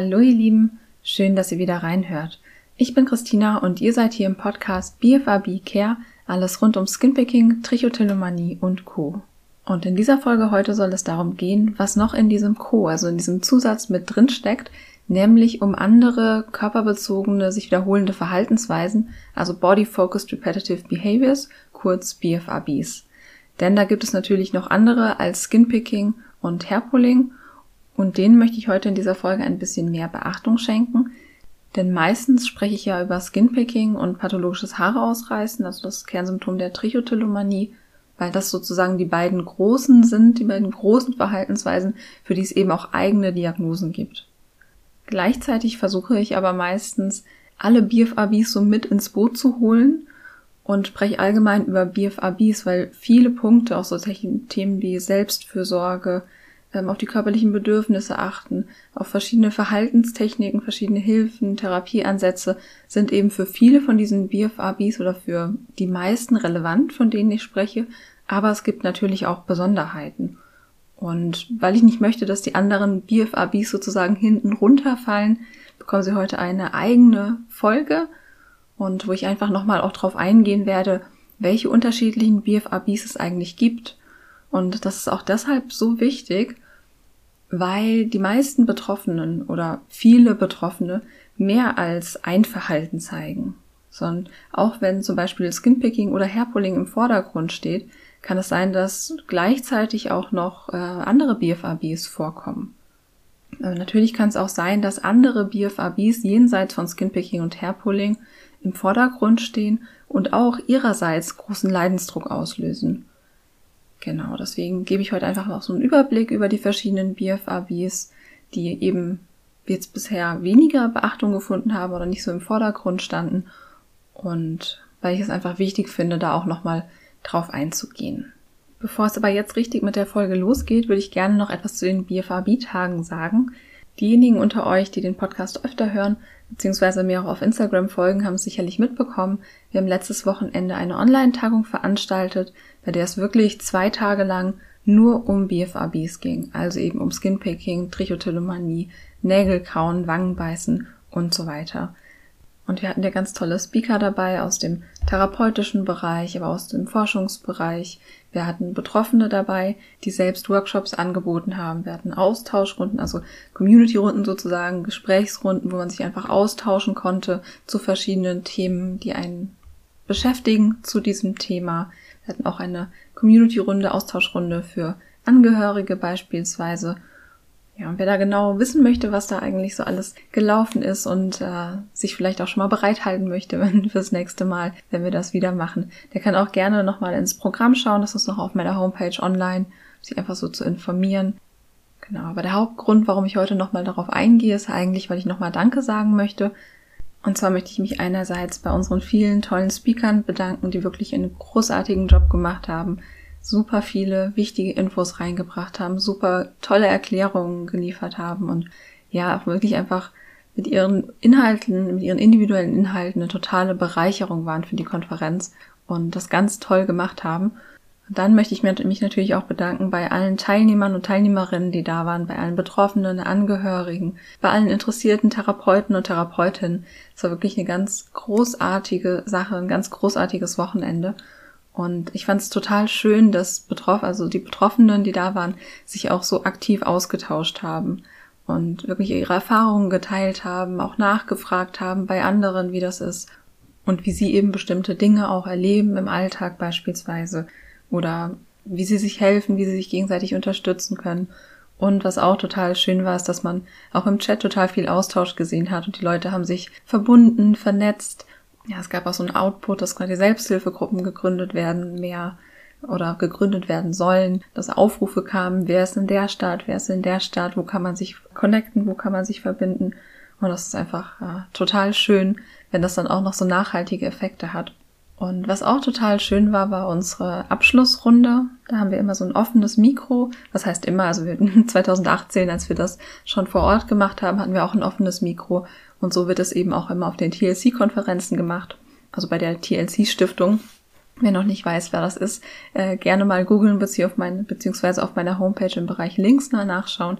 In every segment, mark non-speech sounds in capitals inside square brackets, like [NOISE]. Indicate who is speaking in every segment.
Speaker 1: Hallo ihr Lieben, schön, dass ihr wieder reinhört. Ich bin Christina und ihr seid hier im Podcast BFAB Care, alles rund um Skinpicking, Trichotillomanie und Co. Und in dieser Folge heute soll es darum gehen, was noch in diesem Co, also in diesem Zusatz mit drin steckt, nämlich um andere körperbezogene, sich wiederholende Verhaltensweisen, also Body Focused Repetitive Behaviors, kurz BFABs. Denn da gibt es natürlich noch andere als Skinpicking und Hairpulling und denen möchte ich heute in dieser Folge ein bisschen mehr Beachtung schenken. Denn meistens spreche ich ja über Skinpicking und pathologisches Haare ausreißen, also das Kernsymptom der Trichotillomanie, weil das sozusagen die beiden großen sind, die beiden großen Verhaltensweisen, für die es eben auch eigene Diagnosen gibt. Gleichzeitig versuche ich aber meistens alle BFABs so mit ins Boot zu holen und spreche allgemein über BFABs, weil viele Punkte, auch so Themen wie Selbstfürsorge, ähm, auf die körperlichen Bedürfnisse achten, auf verschiedene Verhaltenstechniken, verschiedene Hilfen, Therapieansätze sind eben für viele von diesen BFABs oder für die meisten relevant, von denen ich spreche, aber es gibt natürlich auch Besonderheiten. Und weil ich nicht möchte, dass die anderen BFABs sozusagen hinten runterfallen, bekommen Sie heute eine eigene Folge. Und wo ich einfach nochmal auch drauf eingehen werde, welche unterschiedlichen BFABs es eigentlich gibt und das ist auch deshalb so wichtig, weil die meisten Betroffenen oder viele Betroffene mehr als ein Verhalten zeigen. Sondern auch wenn zum Beispiel Skinpicking oder Hairpulling im Vordergrund steht, kann es sein, dass gleichzeitig auch noch äh, andere BFABs vorkommen. Aber natürlich kann es auch sein, dass andere BFABs jenseits von Skinpicking und Hairpulling im Vordergrund stehen und auch ihrerseits großen Leidensdruck auslösen. Genau, deswegen gebe ich heute einfach noch so einen Überblick über die verschiedenen BFABs, die eben jetzt bisher weniger Beachtung gefunden haben oder nicht so im Vordergrund standen. Und weil ich es einfach wichtig finde, da auch nochmal drauf einzugehen. Bevor es aber jetzt richtig mit der Folge losgeht, würde ich gerne noch etwas zu den BFAB-Tagen sagen. Diejenigen unter euch, die den Podcast öfter hören, beziehungsweise mir auch auf Instagram folgen, haben es sicherlich mitbekommen. Wir haben letztes Wochenende eine Online-Tagung veranstaltet, bei der es wirklich zwei Tage lang nur um BFABs ging, also eben um Skinpicking, Trichotillomanie, Nägelkauen, Wangenbeißen und so weiter. Und wir hatten ja ganz tolle Speaker dabei aus dem therapeutischen Bereich, aber aus dem Forschungsbereich. Wir hatten Betroffene dabei, die selbst Workshops angeboten haben. Wir hatten Austauschrunden, also Community-Runden sozusagen, Gesprächsrunden, wo man sich einfach austauschen konnte zu verschiedenen Themen, die einen beschäftigen zu diesem Thema. Wir hatten auch eine Community-Runde, Austauschrunde für Angehörige beispielsweise. Ja, und wer da genau wissen möchte, was da eigentlich so alles gelaufen ist und äh, sich vielleicht auch schon mal bereithalten möchte [LAUGHS] wenn, fürs nächste Mal, wenn wir das wieder machen, der kann auch gerne nochmal ins Programm schauen. Das ist noch auf meiner Homepage online, sich einfach so zu informieren. Genau, aber der Hauptgrund, warum ich heute nochmal darauf eingehe, ist eigentlich, weil ich nochmal Danke sagen möchte. Und zwar möchte ich mich einerseits bei unseren vielen tollen Speakern bedanken, die wirklich einen großartigen Job gemacht haben, super viele wichtige Infos reingebracht haben, super tolle Erklärungen geliefert haben und ja, auch wirklich einfach mit ihren Inhalten, mit ihren individuellen Inhalten eine totale Bereicherung waren für die Konferenz und das ganz toll gemacht haben. Dann möchte ich mich natürlich auch bedanken bei allen Teilnehmern und Teilnehmerinnen, die da waren, bei allen Betroffenen, Angehörigen, bei allen interessierten Therapeuten und Therapeutinnen. Es war wirklich eine ganz großartige Sache, ein ganz großartiges Wochenende. Und ich fand es total schön, dass betroffen, also die Betroffenen, die da waren, sich auch so aktiv ausgetauscht haben und wirklich ihre Erfahrungen geteilt haben, auch nachgefragt haben bei anderen, wie das ist und wie sie eben bestimmte Dinge auch erleben im Alltag beispielsweise oder wie sie sich helfen, wie sie sich gegenseitig unterstützen können. Und was auch total schön war, ist, dass man auch im Chat total viel Austausch gesehen hat und die Leute haben sich verbunden, vernetzt ja, es gab auch so ein Output, dass quasi Selbsthilfegruppen gegründet werden, mehr oder gegründet werden sollen, dass Aufrufe kamen, wer ist in der Stadt, wer ist in der Stadt, wo kann man sich connecten, wo kann man sich verbinden. Und das ist einfach ja, total schön, wenn das dann auch noch so nachhaltige Effekte hat. Und was auch total schön war, war unsere Abschlussrunde. Da haben wir immer so ein offenes Mikro. Was heißt immer, also wir, 2018, [LAUGHS] als wir das schon vor Ort gemacht haben, hatten wir auch ein offenes Mikro. Und so wird es eben auch immer auf den TLC-Konferenzen gemacht. Also bei der TLC-Stiftung. Wer noch nicht weiß, wer das ist, äh, gerne mal googeln auf, mein, beziehungsweise auf meiner Homepage im Bereich Links nachschauen.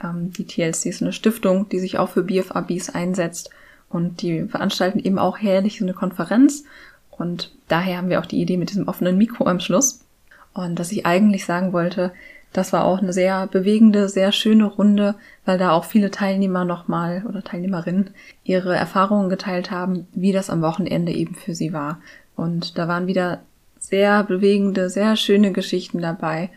Speaker 1: Ähm, die TLC ist eine Stiftung, die sich auch für BFABs einsetzt und die veranstalten eben auch jährlich so eine Konferenz und daher haben wir auch die Idee mit diesem offenen Mikro am Schluss. Und dass ich eigentlich sagen wollte, das war auch eine sehr bewegende, sehr schöne Runde, weil da auch viele Teilnehmer nochmal oder Teilnehmerinnen ihre Erfahrungen geteilt haben, wie das am Wochenende eben für sie war. Und da waren wieder sehr bewegende, sehr schöne Geschichten dabei,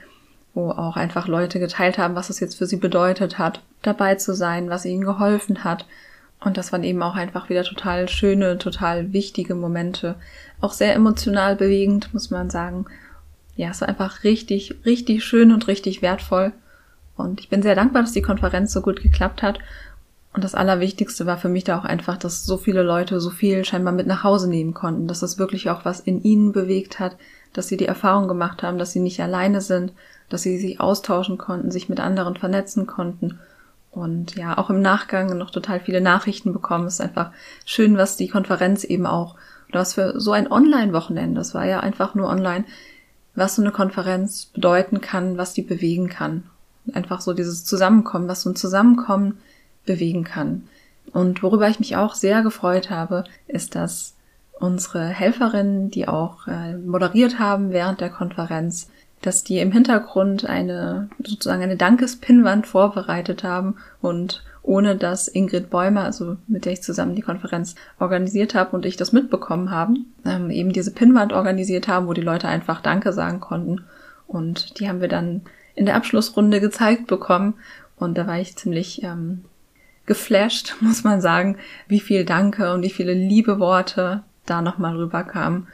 Speaker 1: wo auch einfach Leute geteilt haben, was es jetzt für sie bedeutet hat, dabei zu sein, was ihnen geholfen hat. Und das waren eben auch einfach wieder total schöne, total wichtige Momente. Auch sehr emotional bewegend, muss man sagen ja, es war einfach richtig, richtig schön und richtig wertvoll. Und ich bin sehr dankbar, dass die Konferenz so gut geklappt hat. Und das Allerwichtigste war für mich da auch einfach, dass so viele Leute so viel scheinbar mit nach Hause nehmen konnten, dass das wirklich auch was in ihnen bewegt hat, dass sie die Erfahrung gemacht haben, dass sie nicht alleine sind, dass sie sich austauschen konnten, sich mit anderen vernetzen konnten. Und ja, auch im Nachgang noch total viele Nachrichten bekommen. Es ist einfach schön, was die Konferenz eben auch, oder was für so ein Online-Wochenende, das war ja einfach nur online, was so eine Konferenz bedeuten kann, was die bewegen kann. Einfach so dieses Zusammenkommen, was so ein Zusammenkommen bewegen kann. Und worüber ich mich auch sehr gefreut habe, ist, dass unsere Helferinnen, die auch äh, moderiert haben während der Konferenz, dass die im Hintergrund eine sozusagen eine Dankespinwand vorbereitet haben und ohne dass Ingrid Bäumer, also mit der ich zusammen die Konferenz organisiert habe und ich das mitbekommen haben, ähm, eben diese Pinnwand organisiert haben, wo die Leute einfach Danke sagen konnten. Und die haben wir dann in der Abschlussrunde gezeigt bekommen. Und da war ich ziemlich ähm, geflasht, [LAUGHS] muss man sagen, wie viel Danke und wie viele liebe Worte da nochmal rüberkamen.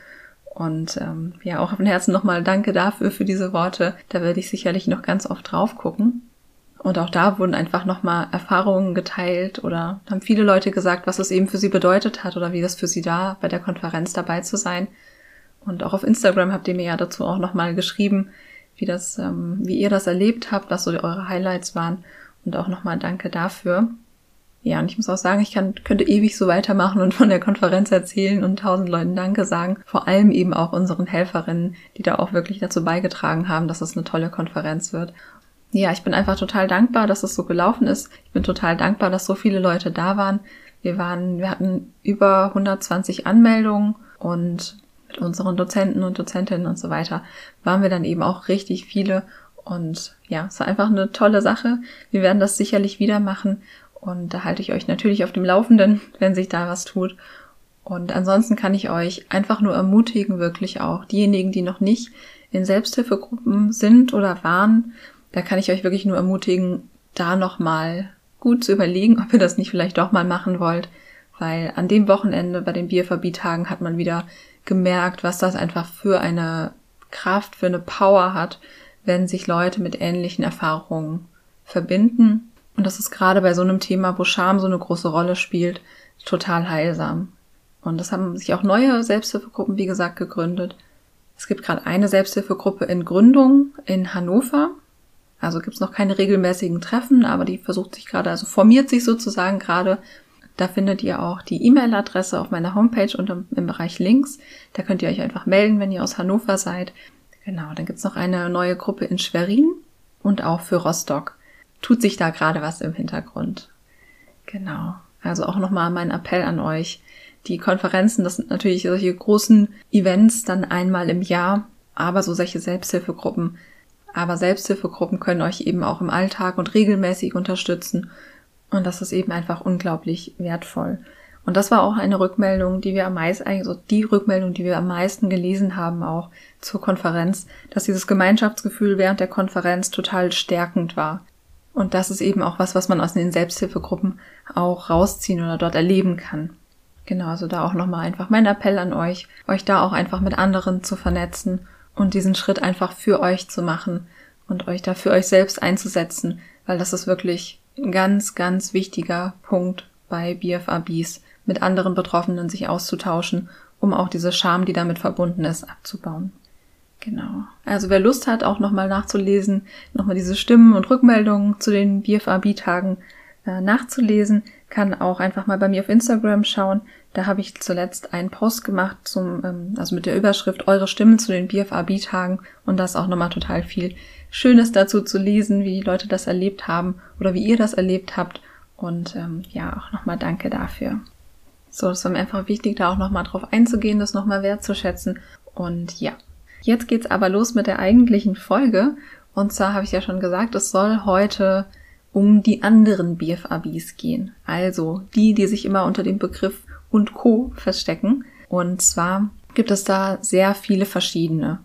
Speaker 1: Und ähm, ja, auch von Herzen nochmal Danke dafür, für diese Worte. Da werde ich sicherlich noch ganz oft drauf gucken. Und auch da wurden einfach nochmal Erfahrungen geteilt oder haben viele Leute gesagt, was es eben für sie bedeutet hat oder wie das für sie da bei der Konferenz dabei zu sein. Und auch auf Instagram habt ihr mir ja dazu auch nochmal geschrieben, wie das, ähm, wie ihr das erlebt habt, was so eure Highlights waren. Und auch nochmal Danke dafür. Ja, und ich muss auch sagen, ich kann, könnte ewig so weitermachen und von der Konferenz erzählen und tausend Leuten Danke sagen. Vor allem eben auch unseren Helferinnen, die da auch wirklich dazu beigetragen haben, dass es eine tolle Konferenz wird ja, ich bin einfach total dankbar, dass es so gelaufen ist. Ich bin total dankbar, dass so viele Leute da waren. Wir waren, wir hatten über 120 Anmeldungen und mit unseren Dozenten und Dozentinnen und so weiter waren wir dann eben auch richtig viele. Und ja, es war einfach eine tolle Sache. Wir werden das sicherlich wieder machen. Und da halte ich euch natürlich auf dem Laufenden, wenn sich da was tut. Und ansonsten kann ich euch einfach nur ermutigen, wirklich auch diejenigen, die noch nicht in Selbsthilfegruppen sind oder waren, da kann ich euch wirklich nur ermutigen, da nochmal gut zu überlegen, ob ihr das nicht vielleicht doch mal machen wollt, weil an dem Wochenende bei den BFAB-Tagen hat man wieder gemerkt, was das einfach für eine Kraft, für eine Power hat, wenn sich Leute mit ähnlichen Erfahrungen verbinden. Und das ist gerade bei so einem Thema, wo Scham so eine große Rolle spielt, total heilsam. Und das haben sich auch neue Selbsthilfegruppen, wie gesagt, gegründet. Es gibt gerade eine Selbsthilfegruppe in Gründung in Hannover. Also gibt's noch keine regelmäßigen Treffen, aber die versucht sich gerade, also formiert sich sozusagen gerade. Da findet ihr auch die E-Mail-Adresse auf meiner Homepage und im, Bereich Links. Da könnt ihr euch einfach melden, wenn ihr aus Hannover seid. Genau, dann gibt's noch eine neue Gruppe in Schwerin und auch für Rostock. Tut sich da gerade was im Hintergrund. Genau. Also auch nochmal mein Appell an euch. Die Konferenzen, das sind natürlich solche großen Events dann einmal im Jahr, aber so solche Selbsthilfegruppen aber Selbsthilfegruppen können euch eben auch im Alltag und regelmäßig unterstützen. Und das ist eben einfach unglaublich wertvoll. Und das war auch eine Rückmeldung, die wir am meisten, also die Rückmeldung, die wir am meisten gelesen haben, auch zur Konferenz, dass dieses Gemeinschaftsgefühl während der Konferenz total stärkend war. Und das ist eben auch was, was man aus den Selbsthilfegruppen auch rausziehen oder dort erleben kann. Genau, also da auch nochmal einfach mein Appell an euch, euch da auch einfach mit anderen zu vernetzen und diesen Schritt einfach für euch zu machen und euch da für euch selbst einzusetzen, weil das ist wirklich ein ganz, ganz wichtiger Punkt bei BFABs, mit anderen Betroffenen sich auszutauschen, um auch diese Scham, die damit verbunden ist, abzubauen. Genau. Also wer Lust hat, auch nochmal nachzulesen, nochmal diese Stimmen und Rückmeldungen zu den BFAB-Tagen äh, nachzulesen, kann auch einfach mal bei mir auf Instagram schauen. Da habe ich zuletzt einen Post gemacht zum, ähm, also mit der Überschrift Eure Stimmen zu den BFAB-Tagen und da ist auch nochmal total viel Schönes dazu zu lesen, wie die Leute das erlebt haben oder wie ihr das erlebt habt. Und ähm, ja, auch nochmal danke dafür. So, es war mir einfach wichtig, da auch nochmal drauf einzugehen, das nochmal wertzuschätzen. Und ja, jetzt geht's aber los mit der eigentlichen Folge. Und zwar habe ich ja schon gesagt, es soll heute um die anderen BFABs gehen. Also die, die sich immer unter dem Begriff und Co. verstecken. Und zwar gibt es da sehr viele verschiedene.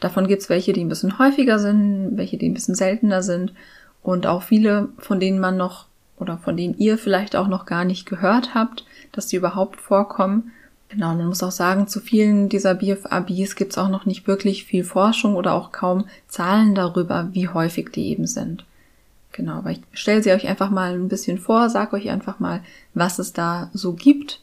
Speaker 1: Davon gibt es welche, die ein bisschen häufiger sind, welche, die ein bisschen seltener sind und auch viele, von denen man noch oder von denen ihr vielleicht auch noch gar nicht gehört habt, dass die überhaupt vorkommen. Genau, man muss auch sagen, zu vielen dieser BFABs gibt es auch noch nicht wirklich viel Forschung oder auch kaum Zahlen darüber, wie häufig die eben sind. Genau, aber ich stelle sie euch einfach mal ein bisschen vor, sag euch einfach mal, was es da so gibt.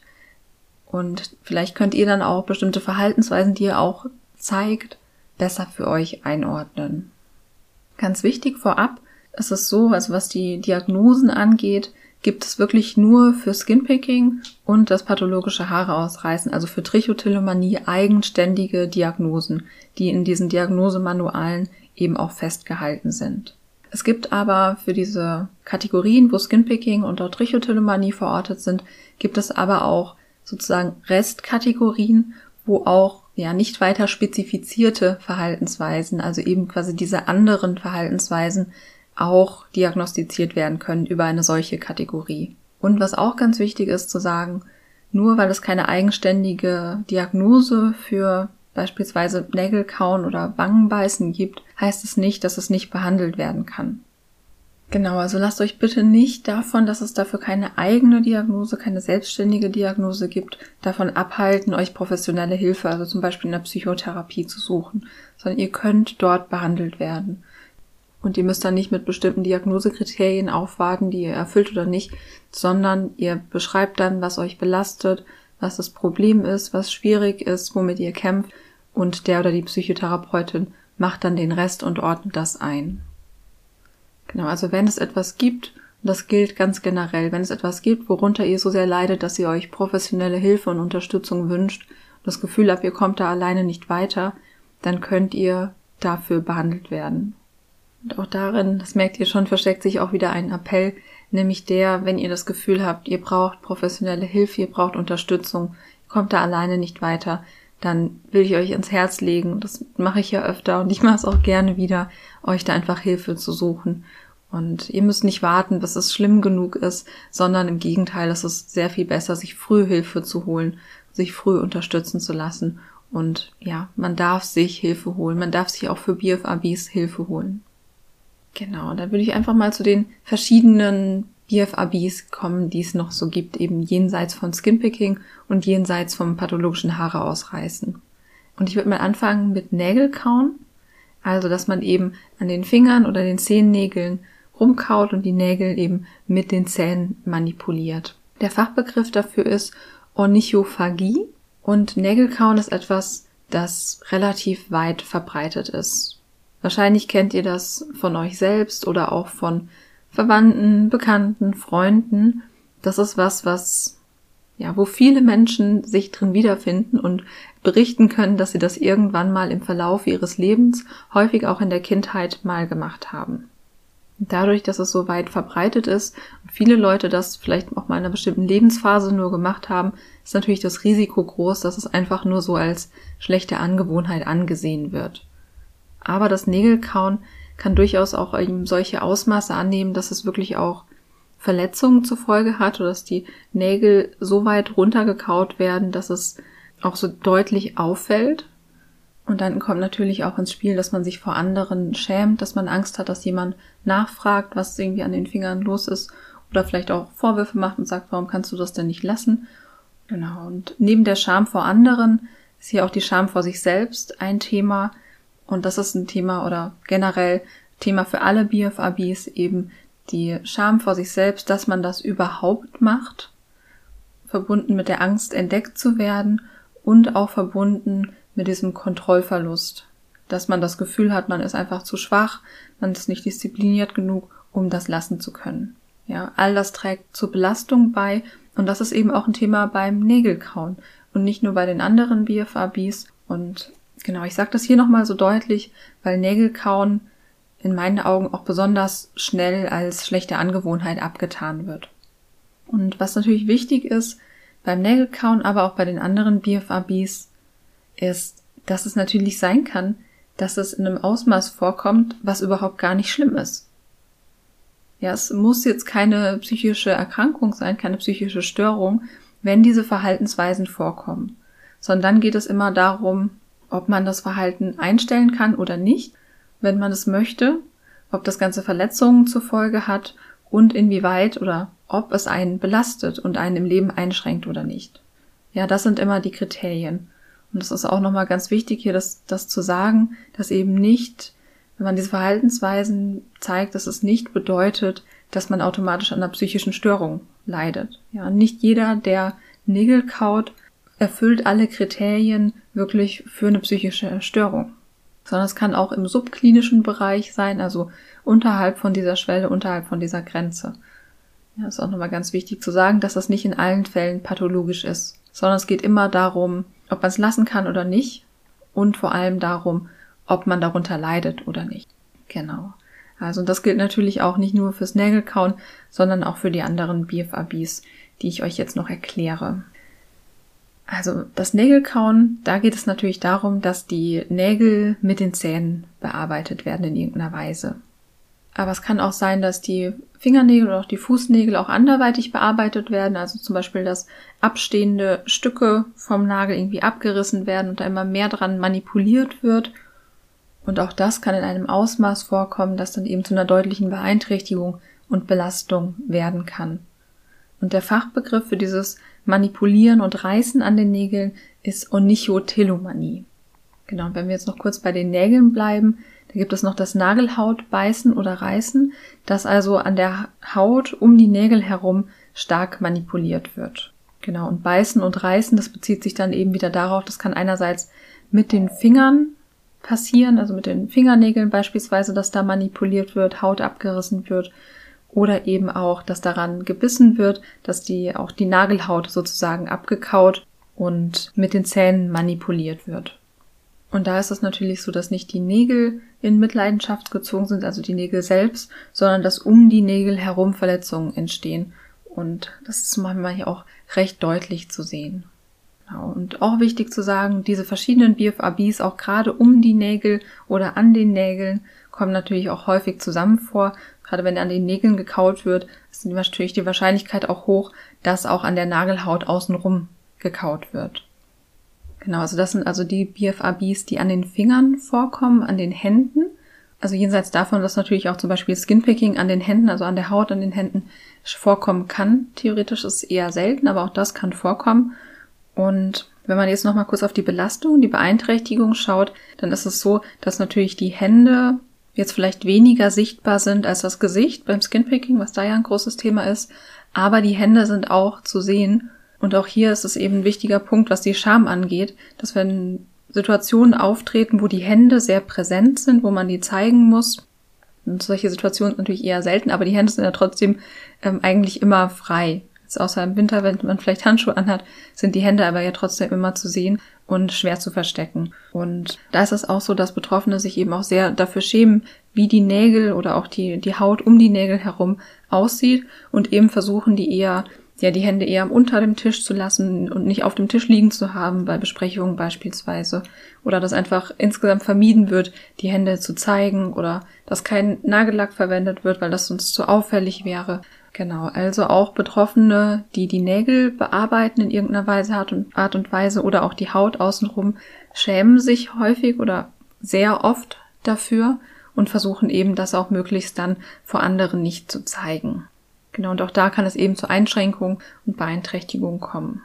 Speaker 1: Und vielleicht könnt ihr dann auch bestimmte Verhaltensweisen, die ihr auch zeigt, besser für euch einordnen. Ganz wichtig vorab ist es so, also was die Diagnosen angeht, gibt es wirklich nur für Skinpicking und das pathologische Haare ausreißen, also für Trichotillomanie eigenständige Diagnosen, die in diesen Diagnosemanualen eben auch festgehalten sind. Es gibt aber für diese Kategorien, wo Skinpicking und auch Trichotillomanie verortet sind, gibt es aber auch sozusagen Restkategorien, wo auch ja nicht weiter spezifizierte Verhaltensweisen, also eben quasi diese anderen Verhaltensweisen auch diagnostiziert werden können über eine solche Kategorie. Und was auch ganz wichtig ist zu sagen, nur weil es keine eigenständige Diagnose für beispielsweise Nägelkauen oder Wangenbeißen gibt, heißt es nicht, dass es nicht behandelt werden kann. Genau, also lasst euch bitte nicht davon, dass es dafür keine eigene Diagnose, keine selbstständige Diagnose gibt, davon abhalten, euch professionelle Hilfe, also zum Beispiel in der Psychotherapie zu suchen, sondern ihr könnt dort behandelt werden. Und ihr müsst dann nicht mit bestimmten Diagnosekriterien aufwarten, die ihr erfüllt oder nicht, sondern ihr beschreibt dann, was euch belastet, was das Problem ist, was schwierig ist, womit ihr kämpft und der oder die Psychotherapeutin macht dann den Rest und ordnet das ein. Genau, also wenn es etwas gibt, und das gilt ganz generell, wenn es etwas gibt, worunter ihr so sehr leidet, dass ihr euch professionelle Hilfe und Unterstützung wünscht, und das Gefühl habt, ihr kommt da alleine nicht weiter, dann könnt ihr dafür behandelt werden. Und auch darin, das merkt ihr schon, versteckt sich auch wieder ein Appell, nämlich der, wenn ihr das Gefühl habt, ihr braucht professionelle Hilfe, ihr braucht Unterstützung, kommt da alleine nicht weiter, dann will ich euch ins Herz legen, das mache ich ja öfter und ich mache es auch gerne wieder, euch da einfach Hilfe zu suchen und ihr müsst nicht warten, bis es schlimm genug ist, sondern im Gegenteil, es ist sehr viel besser, sich früh Hilfe zu holen, sich früh unterstützen zu lassen. Und ja, man darf sich Hilfe holen. Man darf sich auch für BFABs Hilfe holen. Genau, dann würde ich einfach mal zu den verschiedenen BFABs kommen, die es noch so gibt, eben jenseits von Skinpicking und jenseits vom pathologischen Haare ausreißen. Und ich würde mal anfangen mit Nägelkauen. Also, dass man eben an den Fingern oder den Zehennägeln rumkaut und die Nägel eben mit den Zähnen manipuliert. Der Fachbegriff dafür ist Ornithophagie und Nägelkauen ist etwas, das relativ weit verbreitet ist. Wahrscheinlich kennt ihr das von euch selbst oder auch von Verwandten, Bekannten, Freunden. Das ist was, was ja, wo viele Menschen sich drin wiederfinden und berichten können, dass sie das irgendwann mal im Verlauf ihres Lebens, häufig auch in der Kindheit mal gemacht haben. Dadurch, dass es so weit verbreitet ist und viele Leute das vielleicht auch mal in einer bestimmten Lebensphase nur gemacht haben, ist natürlich das Risiko groß, dass es einfach nur so als schlechte Angewohnheit angesehen wird. Aber das Nägelkauen kann durchaus auch eben solche Ausmaße annehmen, dass es wirklich auch Verletzungen zur Folge hat oder dass die Nägel so weit runtergekaut werden, dass es auch so deutlich auffällt und dann kommt natürlich auch ins Spiel, dass man sich vor anderen schämt, dass man Angst hat, dass jemand nachfragt, was irgendwie an den Fingern los ist oder vielleicht auch Vorwürfe macht und sagt, warum kannst du das denn nicht lassen? Genau. Und neben der Scham vor anderen ist hier auch die Scham vor sich selbst ein Thema. Und das ist ein Thema oder generell Thema für alle BFABs eben die Scham vor sich selbst, dass man das überhaupt macht, verbunden mit der Angst entdeckt zu werden und auch verbunden mit diesem Kontrollverlust, dass man das Gefühl hat, man ist einfach zu schwach, man ist nicht diszipliniert genug, um das lassen zu können. Ja, all das trägt zur Belastung bei und das ist eben auch ein Thema beim Nägelkauen und nicht nur bei den anderen BFABs. Und genau, ich sage das hier nochmal so deutlich, weil Nägelkauen in meinen Augen auch besonders schnell als schlechte Angewohnheit abgetan wird. Und was natürlich wichtig ist beim Nägelkauen, aber auch bei den anderen BFABs, ist, dass es natürlich sein kann, dass es in einem Ausmaß vorkommt, was überhaupt gar nicht schlimm ist. Ja, es muss jetzt keine psychische Erkrankung sein, keine psychische Störung, wenn diese Verhaltensweisen vorkommen. Sondern dann geht es immer darum, ob man das Verhalten einstellen kann oder nicht, wenn man es möchte, ob das Ganze Verletzungen zur Folge hat und inwieweit oder ob es einen belastet und einen im Leben einschränkt oder nicht. Ja, das sind immer die Kriterien. Und es ist auch nochmal ganz wichtig hier, das, das zu sagen, dass eben nicht, wenn man diese Verhaltensweisen zeigt, dass es nicht bedeutet, dass man automatisch an einer psychischen Störung leidet. Ja, nicht jeder, der Nägel kaut, erfüllt alle Kriterien wirklich für eine psychische Störung. Sondern es kann auch im subklinischen Bereich sein, also unterhalb von dieser Schwelle, unterhalb von dieser Grenze. Ja, ist auch nochmal ganz wichtig zu sagen, dass das nicht in allen Fällen pathologisch ist, sondern es geht immer darum, ob man es lassen kann oder nicht und vor allem darum, ob man darunter leidet oder nicht. Genau. Also das gilt natürlich auch nicht nur fürs Nägelkauen, sondern auch für die anderen BFABs, die ich euch jetzt noch erkläre. Also das Nägelkauen, da geht es natürlich darum, dass die Nägel mit den Zähnen bearbeitet werden in irgendeiner Weise. Aber es kann auch sein, dass die Fingernägel oder auch die Fußnägel auch anderweitig bearbeitet werden. Also zum Beispiel, dass abstehende Stücke vom Nagel irgendwie abgerissen werden und da immer mehr dran manipuliert wird. Und auch das kann in einem Ausmaß vorkommen, dass dann eben zu einer deutlichen Beeinträchtigung und Belastung werden kann. Und der Fachbegriff für dieses Manipulieren und Reißen an den Nägeln ist Onychotelomanie. Genau, und wenn wir jetzt noch kurz bei den Nägeln bleiben, da gibt es noch das Nagelhautbeißen oder Reißen, das also an der Haut um die Nägel herum stark manipuliert wird. Genau, und Beißen und Reißen, das bezieht sich dann eben wieder darauf, das kann einerseits mit den Fingern passieren, also mit den Fingernägeln beispielsweise, dass da manipuliert wird, Haut abgerissen wird, oder eben auch, dass daran gebissen wird, dass die auch die Nagelhaut sozusagen abgekaut und mit den Zähnen manipuliert wird. Und da ist es natürlich so, dass nicht die Nägel in Mitleidenschaft gezogen sind, also die Nägel selbst, sondern dass um die Nägel herum Verletzungen entstehen. Und das ist manchmal hier auch recht deutlich zu sehen. Genau. Und auch wichtig zu sagen, diese verschiedenen BFABs auch gerade um die Nägel oder an den Nägeln kommen natürlich auch häufig zusammen vor. Gerade wenn an den Nägeln gekaut wird, ist natürlich die Wahrscheinlichkeit auch hoch, dass auch an der Nagelhaut außenrum gekaut wird. Genau, also das sind also die BFABs, die an den Fingern vorkommen, an den Händen. Also jenseits davon, dass natürlich auch zum Beispiel Skinpicking an den Händen, also an der Haut an den Händen vorkommen kann. Theoretisch ist es eher selten, aber auch das kann vorkommen. Und wenn man jetzt nochmal kurz auf die Belastung, die Beeinträchtigung schaut, dann ist es so, dass natürlich die Hände jetzt vielleicht weniger sichtbar sind als das Gesicht beim Skinpicking, was da ja ein großes Thema ist. Aber die Hände sind auch zu sehen und auch hier ist es eben ein wichtiger Punkt, was die Scham angeht, dass wenn Situationen auftreten, wo die Hände sehr präsent sind, wo man die zeigen muss, und solche Situationen sind natürlich eher selten, aber die Hände sind ja trotzdem ähm, eigentlich immer frei. Jetzt außer im Winter, wenn man vielleicht Handschuhe anhat, sind die Hände aber ja trotzdem immer zu sehen und schwer zu verstecken. Und da ist es auch so, dass Betroffene sich eben auch sehr dafür schämen, wie die Nägel oder auch die, die Haut um die Nägel herum aussieht und eben versuchen, die eher ja die Hände eher unter dem Tisch zu lassen und nicht auf dem Tisch liegen zu haben, bei Besprechungen beispielsweise. Oder dass einfach insgesamt vermieden wird, die Hände zu zeigen oder dass kein Nagellack verwendet wird, weil das sonst zu auffällig wäre. Genau, also auch Betroffene, die die Nägel bearbeiten in irgendeiner Weise, Art und, Art und Weise oder auch die Haut außenrum, schämen sich häufig oder sehr oft dafür und versuchen eben das auch möglichst dann vor anderen nicht zu zeigen. Genau, und auch da kann es eben zu Einschränkungen und Beeinträchtigungen kommen.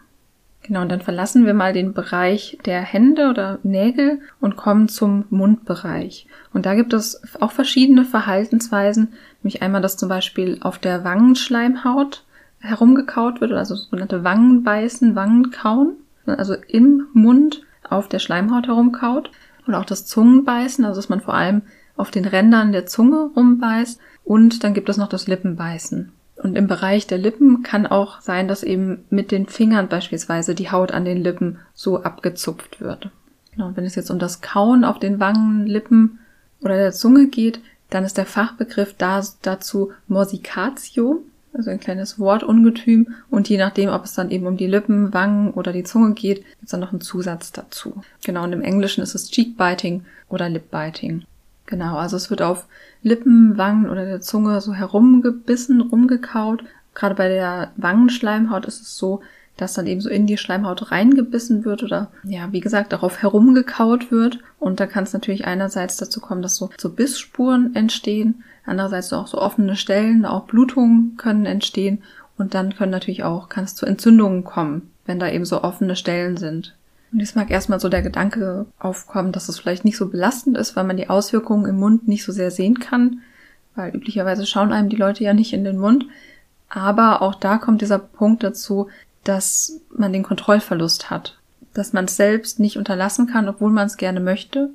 Speaker 1: Genau, und dann verlassen wir mal den Bereich der Hände oder Nägel und kommen zum Mundbereich. Und da gibt es auch verschiedene Verhaltensweisen, nämlich einmal, dass zum Beispiel auf der Wangenschleimhaut herumgekaut wird, also sogenannte Wangenbeißen, Wangenkauen, also im Mund auf der Schleimhaut herumkaut. Und auch das Zungenbeißen, also dass man vor allem auf den Rändern der Zunge rumbeißt. Und dann gibt es noch das Lippenbeißen. Und im Bereich der Lippen kann auch sein, dass eben mit den Fingern beispielsweise die Haut an den Lippen so abgezupft wird. Genau, und wenn es jetzt um das Kauen auf den Wangen, Lippen oder der Zunge geht, dann ist der Fachbegriff da, dazu Morsicatio, also ein kleines Wortungetüm. Und je nachdem, ob es dann eben um die Lippen, Wangen oder die Zunge geht, gibt es dann noch einen Zusatz dazu. Genau, und im Englischen ist es Cheekbiting oder Lipbiting. Genau, also es wird auf Lippen, Wangen oder der Zunge so herumgebissen, rumgekaut. Gerade bei der Wangenschleimhaut ist es so, dass dann eben so in die Schleimhaut reingebissen wird oder ja, wie gesagt, darauf herumgekaut wird. Und da kann es natürlich einerseits dazu kommen, dass so, so Bissspuren entstehen, andererseits auch so offene Stellen, auch Blutungen können entstehen und dann können natürlich auch, kann es zu Entzündungen kommen, wenn da eben so offene Stellen sind. Und jetzt mag erstmal so der Gedanke aufkommen, dass es vielleicht nicht so belastend ist, weil man die Auswirkungen im Mund nicht so sehr sehen kann, weil üblicherweise schauen einem die Leute ja nicht in den Mund. Aber auch da kommt dieser Punkt dazu, dass man den Kontrollverlust hat, dass man es selbst nicht unterlassen kann, obwohl man es gerne möchte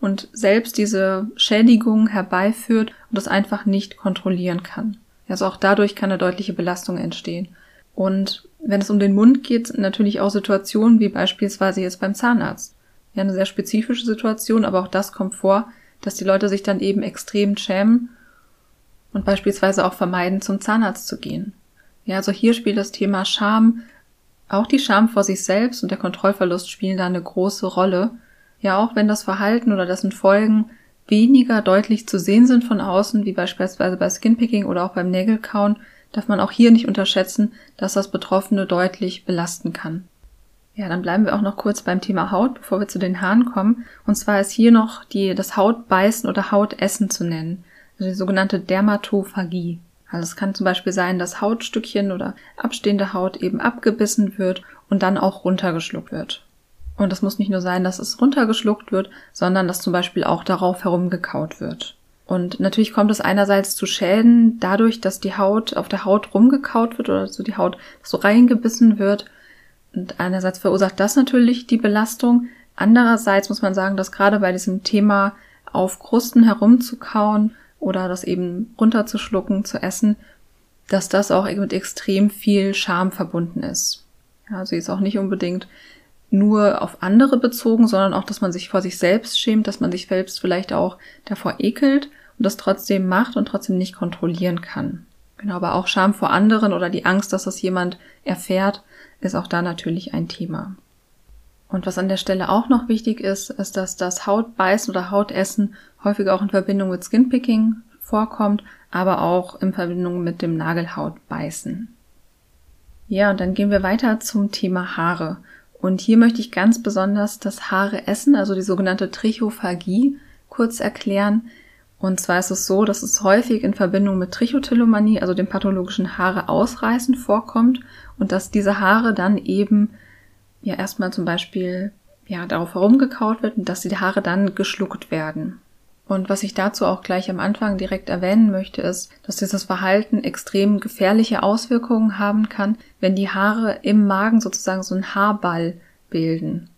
Speaker 1: und selbst diese Schädigung herbeiführt und es einfach nicht kontrollieren kann. Also auch dadurch kann eine deutliche Belastung entstehen. Und wenn es um den Mund geht, natürlich auch Situationen wie beispielsweise jetzt beim Zahnarzt. Ja, eine sehr spezifische Situation, aber auch das kommt vor, dass die Leute sich dann eben extrem schämen und beispielsweise auch vermeiden, zum Zahnarzt zu gehen. Ja, also hier spielt das Thema Scham, auch die Scham vor sich selbst und der Kontrollverlust spielen da eine große Rolle. Ja, auch wenn das Verhalten oder dessen Folgen weniger deutlich zu sehen sind von außen, wie beispielsweise bei Skinpicking oder auch beim Nägelkauen, darf man auch hier nicht unterschätzen, dass das Betroffene deutlich belasten kann. Ja, dann bleiben wir auch noch kurz beim Thema Haut, bevor wir zu den Haaren kommen. Und zwar ist hier noch die, das Hautbeißen oder Hautessen zu nennen. Also die sogenannte Dermatophagie. Also es kann zum Beispiel sein, dass Hautstückchen oder abstehende Haut eben abgebissen wird und dann auch runtergeschluckt wird. Und es muss nicht nur sein, dass es runtergeschluckt wird, sondern dass zum Beispiel auch darauf herumgekaut wird. Und natürlich kommt es einerseits zu Schäden dadurch, dass die Haut auf der Haut rumgekaut wird oder so die Haut so reingebissen wird. Und einerseits verursacht das natürlich die Belastung. Andererseits muss man sagen, dass gerade bei diesem Thema auf Krusten herumzukauen oder das eben runterzuschlucken, zu essen, dass das auch mit extrem viel Scham verbunden ist. Ja, sie ist auch nicht unbedingt nur auf andere bezogen, sondern auch, dass man sich vor sich selbst schämt, dass man sich selbst vielleicht auch davor ekelt und das trotzdem macht und trotzdem nicht kontrollieren kann. Genau, aber auch Scham vor anderen oder die Angst, dass das jemand erfährt, ist auch da natürlich ein Thema. Und was an der Stelle auch noch wichtig ist, ist, dass das Hautbeißen oder Hautessen häufig auch in Verbindung mit Skinpicking vorkommt, aber auch in Verbindung mit dem Nagelhautbeißen. Ja, und dann gehen wir weiter zum Thema Haare. Und hier möchte ich ganz besonders das Haare essen, also die sogenannte Trichophagie, kurz erklären. Und zwar ist es so, dass es häufig in Verbindung mit Trichotillomanie, also dem pathologischen Haare ausreißen, vorkommt und dass diese Haare dann eben ja erstmal zum Beispiel ja darauf herumgekaut wird und dass die Haare dann geschluckt werden. Und was ich dazu auch gleich am Anfang direkt erwähnen möchte, ist, dass dieses Verhalten extrem gefährliche Auswirkungen haben kann, wenn die Haare im Magen sozusagen so einen Haarball bilden.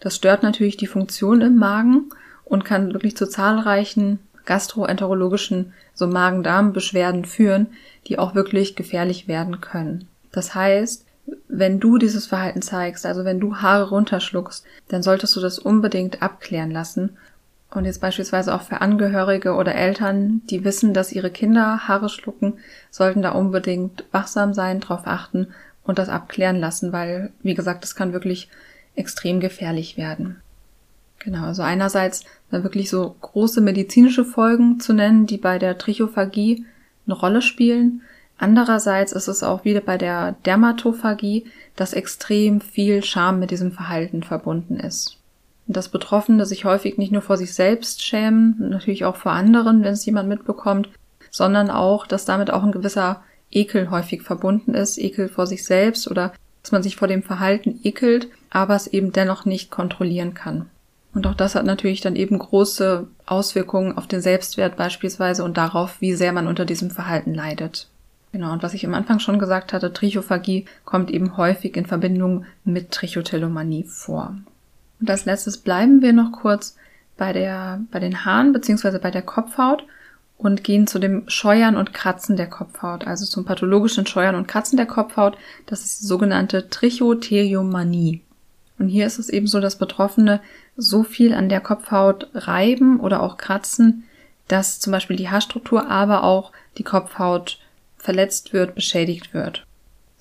Speaker 1: Das stört natürlich die Funktion im Magen und kann wirklich zu zahlreichen gastroenterologischen, so Magen-Darm-Beschwerden führen, die auch wirklich gefährlich werden können. Das heißt, wenn du dieses Verhalten zeigst, also wenn du Haare runterschluckst, dann solltest du das unbedingt abklären lassen. Und jetzt beispielsweise auch für Angehörige oder Eltern, die wissen, dass ihre Kinder Haare schlucken, sollten da unbedingt wachsam sein, darauf achten und das abklären lassen, weil, wie gesagt, das kann wirklich extrem gefährlich werden. Genau, also einerseits wirklich so große medizinische Folgen zu nennen, die bei der Trichophagie eine Rolle spielen, Andererseits ist es auch wieder bei der Dermatophagie, dass extrem viel Scham mit diesem Verhalten verbunden ist. Dass Betroffene sich häufig nicht nur vor sich selbst schämen, natürlich auch vor anderen, wenn es jemand mitbekommt, sondern auch, dass damit auch ein gewisser Ekel häufig verbunden ist, Ekel vor sich selbst oder dass man sich vor dem Verhalten ekelt, aber es eben dennoch nicht kontrollieren kann. Und auch das hat natürlich dann eben große Auswirkungen auf den Selbstwert beispielsweise und darauf, wie sehr man unter diesem Verhalten leidet. Genau, und was ich am Anfang schon gesagt hatte, Trichophagie kommt eben häufig in Verbindung mit Trichotillomanie vor. Und als letztes bleiben wir noch kurz bei der, bei den Haaren beziehungsweise bei der Kopfhaut. und gehen zu dem Scheuern und Kratzen der Kopfhaut, also zum pathologischen Scheuern und Kratzen der Kopfhaut. Das ist die sogenannte Trichotheriomanie. Und hier ist es eben so, dass Betroffene so viel an der Kopfhaut reiben oder auch kratzen, dass zum Beispiel die Haarstruktur, aber auch die Kopfhaut verletzt wird, beschädigt wird.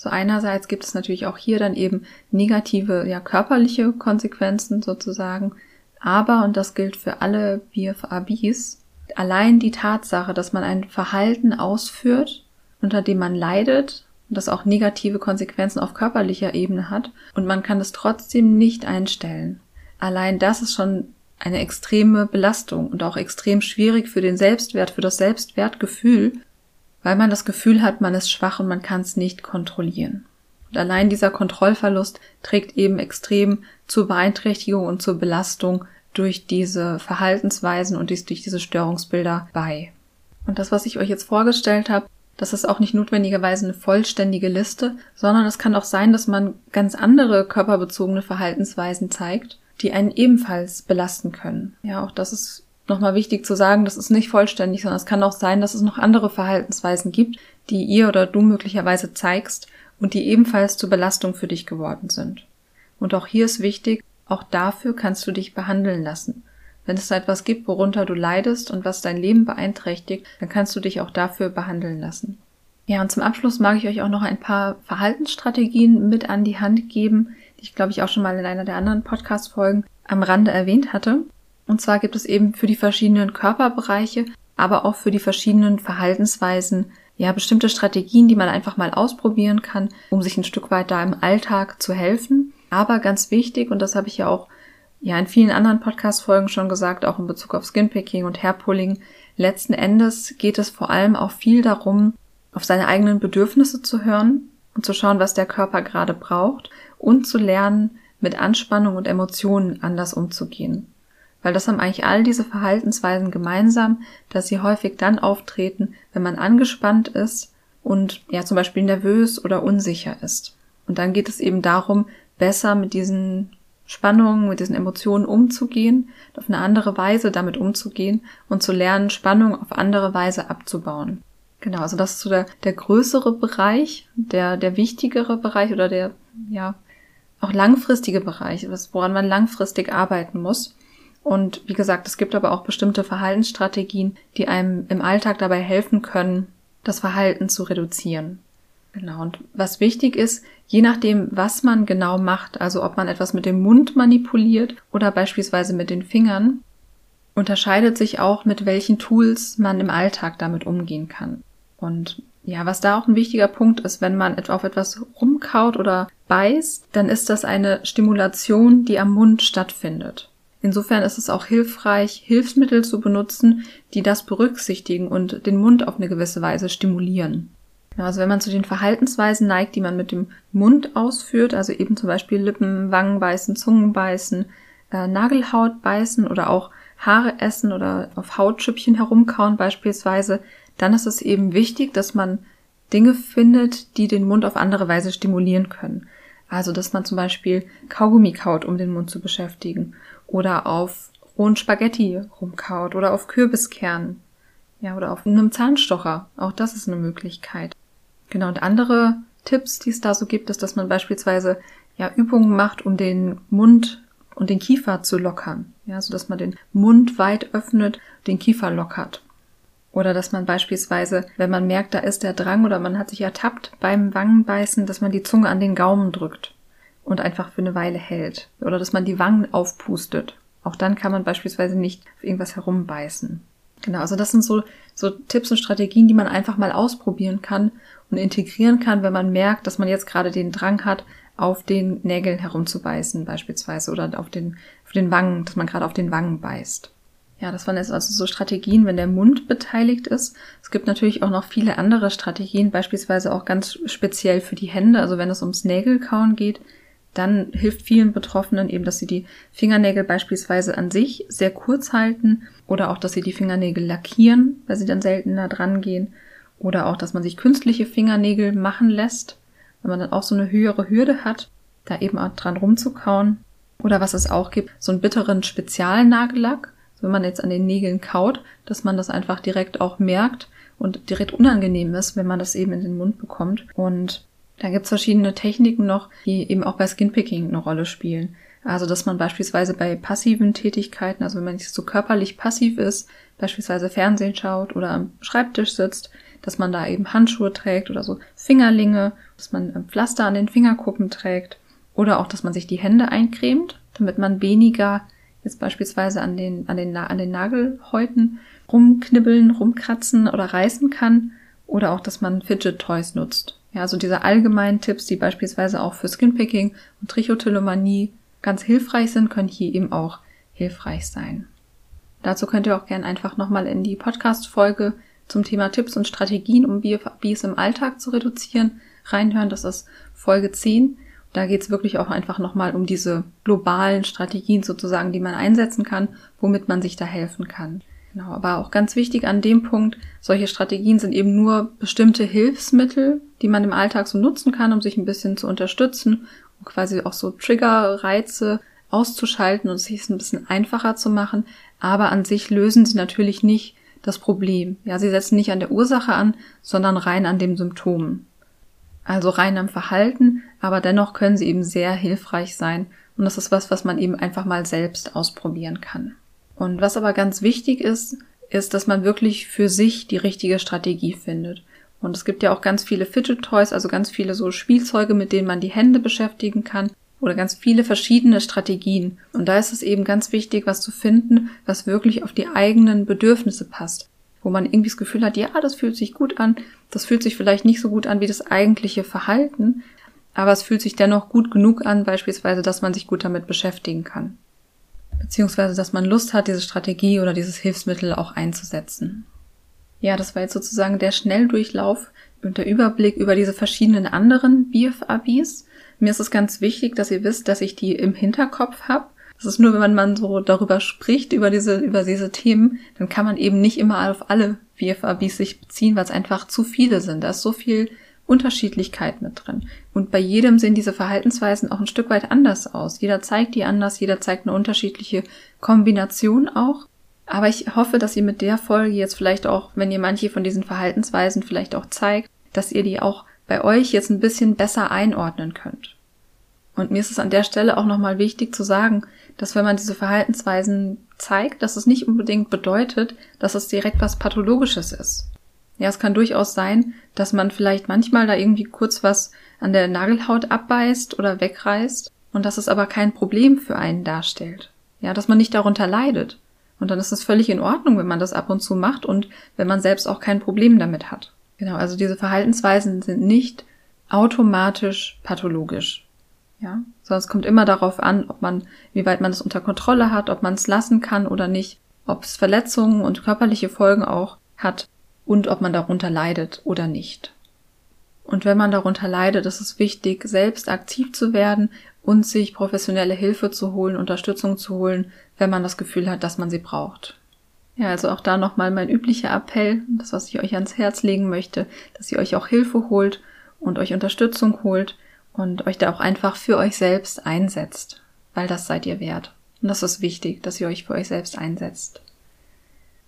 Speaker 1: So einerseits gibt es natürlich auch hier dann eben negative, ja, körperliche Konsequenzen sozusagen. Aber, und das gilt für alle BFABs, allein die Tatsache, dass man ein Verhalten ausführt, unter dem man leidet und das auch negative Konsequenzen auf körperlicher Ebene hat und man kann es trotzdem nicht einstellen. Allein das ist schon eine extreme Belastung und auch extrem schwierig für den Selbstwert, für das Selbstwertgefühl, weil man das Gefühl hat, man ist schwach und man kann es nicht kontrollieren. Und allein dieser Kontrollverlust trägt eben extrem zur Beeinträchtigung und zur Belastung durch diese Verhaltensweisen und durch diese Störungsbilder bei. Und das, was ich euch jetzt vorgestellt habe, das ist auch nicht notwendigerweise eine vollständige Liste, sondern es kann auch sein, dass man ganz andere körperbezogene Verhaltensweisen zeigt, die einen ebenfalls belasten können. Ja, auch das ist nochmal wichtig zu sagen, das ist nicht vollständig, sondern es kann auch sein, dass es noch andere Verhaltensweisen gibt, die ihr oder du möglicherweise zeigst und die ebenfalls zur Belastung für dich geworden sind. Und auch hier ist wichtig, auch dafür kannst du dich behandeln lassen. Wenn es da etwas gibt, worunter du leidest und was dein Leben beeinträchtigt, dann kannst du dich auch dafür behandeln lassen. Ja, und zum Abschluss mag ich euch auch noch ein paar Verhaltensstrategien mit an die Hand geben, die ich glaube ich auch schon mal in einer der anderen Podcast-Folgen am Rande erwähnt hatte. Und zwar gibt es eben für die verschiedenen Körperbereiche, aber auch für die verschiedenen Verhaltensweisen ja bestimmte Strategien, die man einfach mal ausprobieren kann, um sich ein Stück weit da im Alltag zu helfen. Aber ganz wichtig, und das habe ich ja auch ja in vielen anderen Podcast-Folgen schon gesagt, auch in Bezug auf Skinpicking und Hairpulling, letzten Endes geht es vor allem auch viel darum, auf seine eigenen Bedürfnisse zu hören und zu schauen, was der Körper gerade braucht und zu lernen, mit Anspannung und Emotionen anders umzugehen. Weil das haben eigentlich all diese Verhaltensweisen gemeinsam, dass sie häufig dann auftreten, wenn man angespannt ist und ja zum Beispiel nervös oder unsicher ist. Und dann geht es eben darum, besser mit diesen Spannungen, mit diesen Emotionen umzugehen, auf eine andere Weise damit umzugehen und zu lernen, Spannung auf andere Weise abzubauen. Genau, also das ist so der, der größere Bereich, der, der wichtigere Bereich oder der, ja, auch langfristige Bereich, woran man langfristig arbeiten muss. Und wie gesagt, es gibt aber auch bestimmte Verhaltensstrategien, die einem im Alltag dabei helfen können, das Verhalten zu reduzieren. Genau. Und was wichtig ist, je nachdem, was man genau macht, also ob man etwas mit dem Mund manipuliert oder beispielsweise mit den Fingern, unterscheidet sich auch, mit welchen Tools man im Alltag damit umgehen kann. Und ja, was da auch ein wichtiger Punkt ist, wenn man auf etwas rumkaut oder beißt, dann ist das eine Stimulation, die am Mund stattfindet. Insofern ist es auch hilfreich, Hilfsmittel zu benutzen, die das berücksichtigen und den Mund auf eine gewisse Weise stimulieren. Also wenn man zu den Verhaltensweisen neigt, die man mit dem Mund ausführt, also eben zum Beispiel Lippen, Wangen beißen, Zungen beißen, äh, Nagelhaut beißen oder auch Haare essen oder auf Hautschüppchen herumkauen beispielsweise, dann ist es eben wichtig, dass man Dinge findet, die den Mund auf andere Weise stimulieren können. Also dass man zum Beispiel Kaugummi kaut, um den Mund zu beschäftigen, oder auf rohen Spaghetti rumkaut oder auf Kürbiskernen, ja, oder auf einem Zahnstocher. Auch das ist eine Möglichkeit. Genau, und andere Tipps, die es da so gibt, ist, dass man beispielsweise ja Übungen macht, um den Mund und den Kiefer zu lockern. Ja, so dass man den Mund weit öffnet, den Kiefer lockert. Oder dass man beispielsweise, wenn man merkt, da ist der Drang oder man hat sich ertappt beim Wangenbeißen, dass man die Zunge an den Gaumen drückt und einfach für eine Weile hält. Oder dass man die Wangen aufpustet. Auch dann kann man beispielsweise nicht auf irgendwas herumbeißen. Genau, also das sind so, so Tipps und Strategien, die man einfach mal ausprobieren kann und integrieren kann, wenn man merkt, dass man jetzt gerade den Drang hat, auf den Nägeln herumzubeißen beispielsweise oder auf den, auf den Wangen, dass man gerade auf den Wangen beißt. Ja, das waren jetzt also so Strategien, wenn der Mund beteiligt ist. Es gibt natürlich auch noch viele andere Strategien, beispielsweise auch ganz speziell für die Hände. Also wenn es ums Nägelkauen geht, dann hilft vielen Betroffenen eben, dass sie die Fingernägel beispielsweise an sich sehr kurz halten oder auch, dass sie die Fingernägel lackieren, weil sie dann seltener dran gehen oder auch, dass man sich künstliche Fingernägel machen lässt, wenn man dann auch so eine höhere Hürde hat, da eben auch dran rumzukauen. Oder was es auch gibt, so einen bitteren Spezialnagellack, wenn man jetzt an den Nägeln kaut, dass man das einfach direkt auch merkt und direkt unangenehm ist, wenn man das eben in den Mund bekommt. Und da gibt's verschiedene Techniken noch, die eben auch bei Skinpicking eine Rolle spielen. Also, dass man beispielsweise bei passiven Tätigkeiten, also wenn man nicht so körperlich passiv ist, beispielsweise Fernsehen schaut oder am Schreibtisch sitzt, dass man da eben Handschuhe trägt oder so Fingerlinge, dass man Pflaster an den Fingerkuppen trägt oder auch, dass man sich die Hände eincremt, damit man weniger jetzt beispielsweise an den, an den, an den Nagelhäuten rumknibbeln, rumkratzen oder reißen kann oder auch, dass man Fidget Toys nutzt. Ja, also diese allgemeinen Tipps, die beispielsweise auch für Skinpicking und Trichotillomanie ganz hilfreich sind, können hier eben auch hilfreich sein. Dazu könnt ihr auch gerne einfach nochmal in die Podcast-Folge zum Thema Tipps und Strategien, um BFBs im Alltag zu reduzieren, reinhören. Das ist Folge 10. Da geht es wirklich auch einfach nochmal um diese globalen Strategien sozusagen, die man einsetzen kann, womit man sich da helfen kann. Genau, aber auch ganz wichtig an dem Punkt, solche Strategien sind eben nur bestimmte Hilfsmittel, die man im Alltag so nutzen kann, um sich ein bisschen zu unterstützen und quasi auch so Triggerreize auszuschalten und sich es ein bisschen einfacher zu machen. Aber an sich lösen sie natürlich nicht das Problem. Ja, sie setzen nicht an der Ursache an, sondern rein an dem Symptom. Also rein am Verhalten, aber dennoch können sie eben sehr hilfreich sein. Und das ist was, was man eben einfach mal selbst ausprobieren kann. Und was aber ganz wichtig ist, ist, dass man wirklich für sich die richtige Strategie findet. Und es gibt ja auch ganz viele Fidget Toys, also ganz viele so Spielzeuge, mit denen man die Hände beschäftigen kann oder ganz viele verschiedene Strategien. Und da ist es eben ganz wichtig, was zu finden, was wirklich auf die eigenen Bedürfnisse passt. Wo man irgendwie das Gefühl hat, ja, das fühlt sich gut an, das fühlt sich vielleicht nicht so gut an wie das eigentliche Verhalten, aber es fühlt sich dennoch gut genug an, beispielsweise, dass man sich gut damit beschäftigen kann. Beziehungsweise, dass man Lust hat, diese Strategie oder dieses Hilfsmittel auch einzusetzen. Ja, das war jetzt sozusagen der Schnelldurchlauf und der Überblick über diese verschiedenen anderen BFABs. Mir ist es ganz wichtig, dass ihr wisst, dass ich die im Hinterkopf habe. Das ist nur, wenn man so darüber spricht, über diese, über diese Themen, dann kann man eben nicht immer auf alle BFABs sich beziehen, weil es einfach zu viele sind. Da ist so viel Unterschiedlichkeit mit drin. Und bei jedem sehen diese Verhaltensweisen auch ein Stück weit anders aus. Jeder zeigt die anders, jeder zeigt eine unterschiedliche Kombination auch. Aber ich hoffe, dass ihr mit der Folge jetzt vielleicht auch, wenn ihr manche von diesen Verhaltensweisen vielleicht auch zeigt, dass ihr die auch bei euch jetzt ein bisschen besser einordnen könnt. Und mir ist es an der Stelle auch nochmal wichtig zu sagen, dass wenn man diese Verhaltensweisen zeigt, dass es nicht unbedingt bedeutet, dass es direkt was Pathologisches ist. Ja, es kann durchaus sein, dass man vielleicht manchmal da irgendwie kurz was an der Nagelhaut abbeißt oder wegreißt und dass es aber kein Problem für einen darstellt. Ja, dass man nicht darunter leidet. Und dann ist es völlig in Ordnung, wenn man das ab und zu macht und wenn man selbst auch kein Problem damit hat. Genau, also diese Verhaltensweisen sind nicht automatisch pathologisch. Ja, sondern es kommt immer darauf an, ob man, wie weit man es unter Kontrolle hat, ob man es lassen kann oder nicht, ob es Verletzungen und körperliche Folgen auch hat und ob man darunter leidet oder nicht. Und wenn man darunter leidet, ist es wichtig, selbst aktiv zu werden und sich professionelle Hilfe zu holen, Unterstützung zu holen, wenn man das Gefühl hat, dass man sie braucht. Ja, also auch da nochmal mein üblicher Appell, das, was ich euch ans Herz legen möchte, dass ihr euch auch Hilfe holt und euch Unterstützung holt und euch da auch einfach für euch selbst einsetzt, weil das seid ihr wert. Und das ist wichtig, dass ihr euch für euch selbst einsetzt.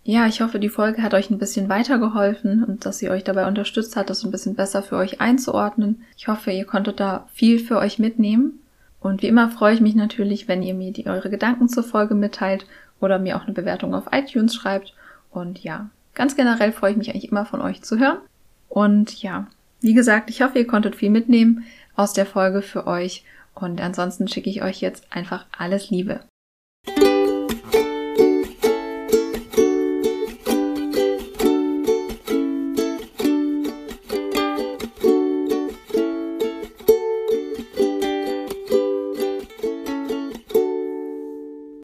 Speaker 1: Ja, ich hoffe, die Folge hat euch ein bisschen weitergeholfen und dass sie euch dabei unterstützt hat, das ein bisschen besser für euch einzuordnen. Ich hoffe, ihr konntet da viel für euch mitnehmen. Und wie immer freue ich mich natürlich, wenn ihr mir die, eure Gedanken zur Folge mitteilt oder mir auch eine Bewertung auf iTunes schreibt. Und ja, ganz generell freue ich mich eigentlich immer von euch zu hören. Und ja, wie gesagt, ich hoffe, ihr konntet viel mitnehmen aus der Folge für euch. Und ansonsten schicke ich euch jetzt einfach alles Liebe.